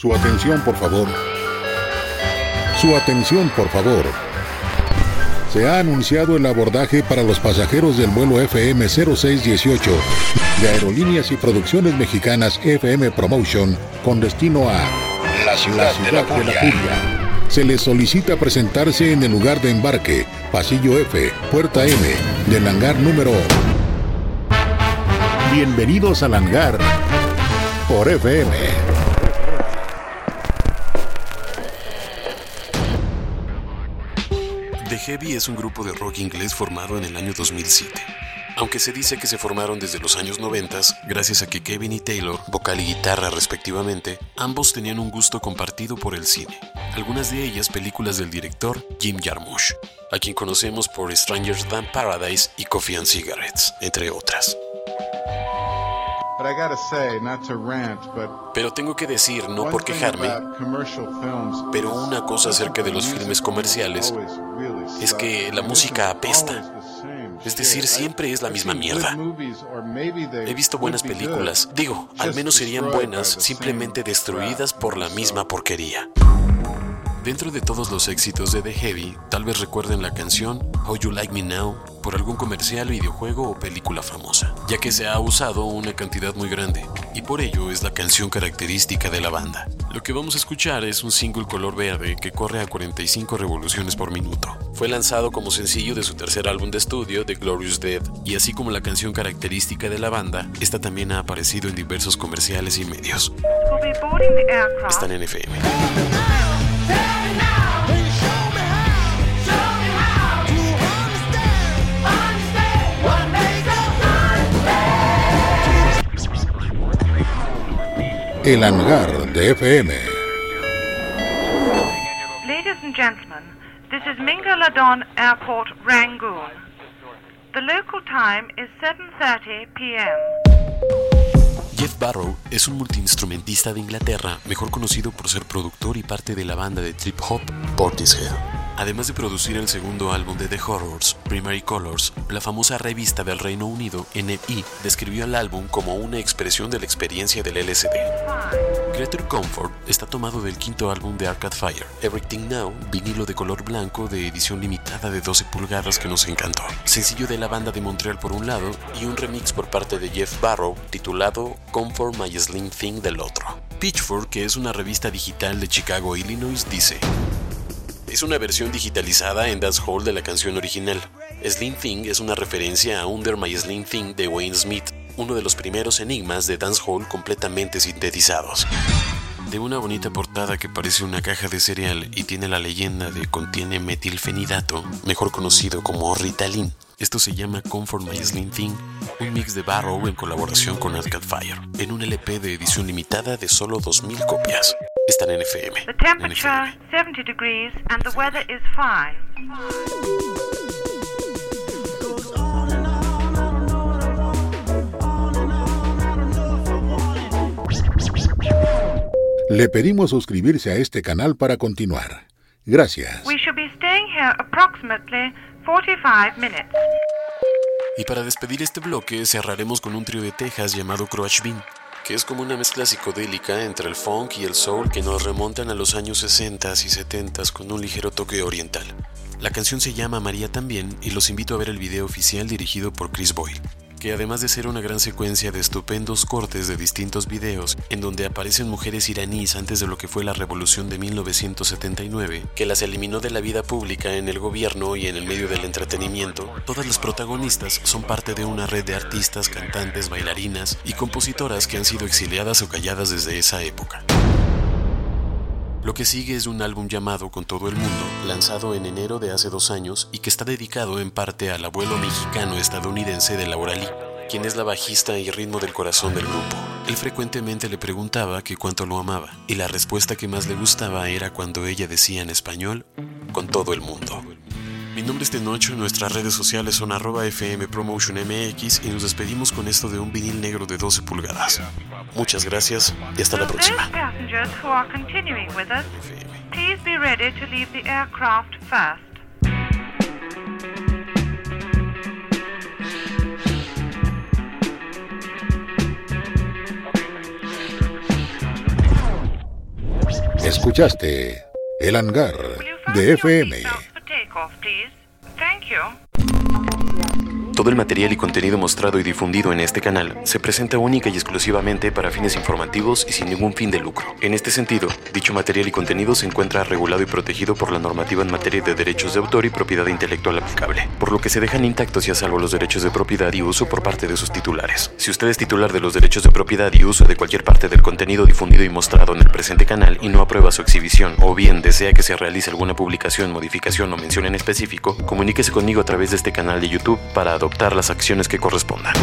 Su atención, por favor. Su atención, por favor. Se ha anunciado el abordaje para los pasajeros del vuelo FM 0618 de Aerolíneas y Producciones Mexicanas FM Promotion con destino a la ciudad, de, la, Julia. Se les solicita presentarse en el lugar de embarque, pasillo F, puerta M, del hangar número. Bienvenidos al hangar por FM. Heavy es un grupo de rock inglés formado en el año 2007. Aunque se dice que se formaron desde los años 90, gracias a que Kevin y Taylor, vocal y guitarra respectivamente, ambos tenían un gusto compartido por el cine. Algunas de ellas películas del director Jim Jarmusch, a quien conocemos por Strangers Than Paradise y Coffee and Cigarettes, entre otras. Pero tengo que decir, no por quejarme, pero una cosa acerca de los filmes comerciales es que la música apesta. Es decir, siempre es la misma mierda. He visto buenas películas. Digo, al menos serían buenas, simplemente destruidas por la misma porquería. Dentro de todos los éxitos de The Heavy, tal vez recuerden la canción How You Like Me Now por algún comercial, videojuego o película famosa, ya que se ha usado una cantidad muy grande, y por ello es la canción característica de la banda. Lo que vamos a escuchar es un single color verde que corre a 45 revoluciones por minuto. Fue lanzado como sencillo de su tercer álbum de estudio, The Glorious Dead, y así como la canción característica de la banda, esta también ha aparecido en diversos comerciales y medios. Están en FM. El hangar de FM. Ladies and gentlemen, this is Mingaladon Airport, Rangoon. The local time is 7:30 p.m. Jeff Barrow es un multiinstrumentista de Inglaterra, mejor conocido por ser productor y parte de la banda de trip hop Portishead. Además de producir el segundo álbum de The Horrors, Primary Colors, la famosa revista del Reino Unido, NI, describió el álbum como una expresión de la experiencia del LSD. Creature Comfort está tomado del quinto álbum de Arcade Fire, Everything Now, vinilo de color blanco de edición limitada de 12 pulgadas que nos encantó. Sencillo de la banda de Montreal por un lado y un remix por parte de Jeff Barrow titulado Comfort My Slim Thing del otro. Pitchfork, que es una revista digital de Chicago, Illinois, dice es una versión digitalizada en dancehall de la canción original. Slim Thing es una referencia a Under My Slim Thing de Wayne Smith, uno de los primeros enigmas de dancehall completamente sintetizados. De una bonita portada que parece una caja de cereal y tiene la leyenda de contiene metilfenidato, mejor conocido como Ritalin. Esto se llama Comfort My Slim Thing, un mix de Barrow en colaboración con Arcade Fire, en un LP de edición limitada de solo 2.000 copias están en FM. The temperature 70 degrees and the weather is fine. Le pedimos suscribirse a este canal para continuar. Gracias. We should be staying here approximately 45 minutes. Y para despedir este bloque cerraremos con un trío de Texas llamado Crush Bean que es como una mezcla psicodélica entre el funk y el soul que nos remontan a los años 60 y 70 con un ligero toque oriental. La canción se llama María también y los invito a ver el video oficial dirigido por Chris Boyle que además de ser una gran secuencia de estupendos cortes de distintos videos en donde aparecen mujeres iraníes antes de lo que fue la revolución de 1979, que las eliminó de la vida pública en el gobierno y en el medio del entretenimiento, todas las protagonistas son parte de una red de artistas, cantantes, bailarinas y compositoras que han sido exiliadas o calladas desde esa época. Lo que sigue es un álbum llamado Con todo el mundo, lanzado en enero de hace dos años y que está dedicado en parte al abuelo mexicano-estadounidense de Laura Lee, quien es la bajista y ritmo del corazón del grupo. Él frecuentemente le preguntaba que cuánto lo amaba, y la respuesta que más le gustaba era cuando ella decía en español, con todo el mundo. Mi nombre es Tenocho, nuestras redes sociales son arroba FM Promotion MX y nos despedimos con esto de un vinil negro de 12 pulgadas. Muchas gracias y hasta la próxima. Escuchaste El Hangar de FM. Takeoff, please? Thank you. Todo el material y contenido mostrado y difundido en este canal se presenta única y exclusivamente para fines informativos y sin ningún fin de lucro. En este sentido, dicho material y contenido se encuentra regulado y protegido por la normativa en materia de derechos de autor y propiedad intelectual aplicable, por lo que se dejan intactos y a salvo los derechos de propiedad y uso por parte de sus titulares. Si usted es titular de los derechos de propiedad y uso de cualquier parte del contenido difundido y mostrado en el presente canal y no aprueba su exhibición o bien desea que se realice alguna publicación, modificación o mención en específico, comuníquese conmigo a través de este canal de YouTube para las acciones que correspondan.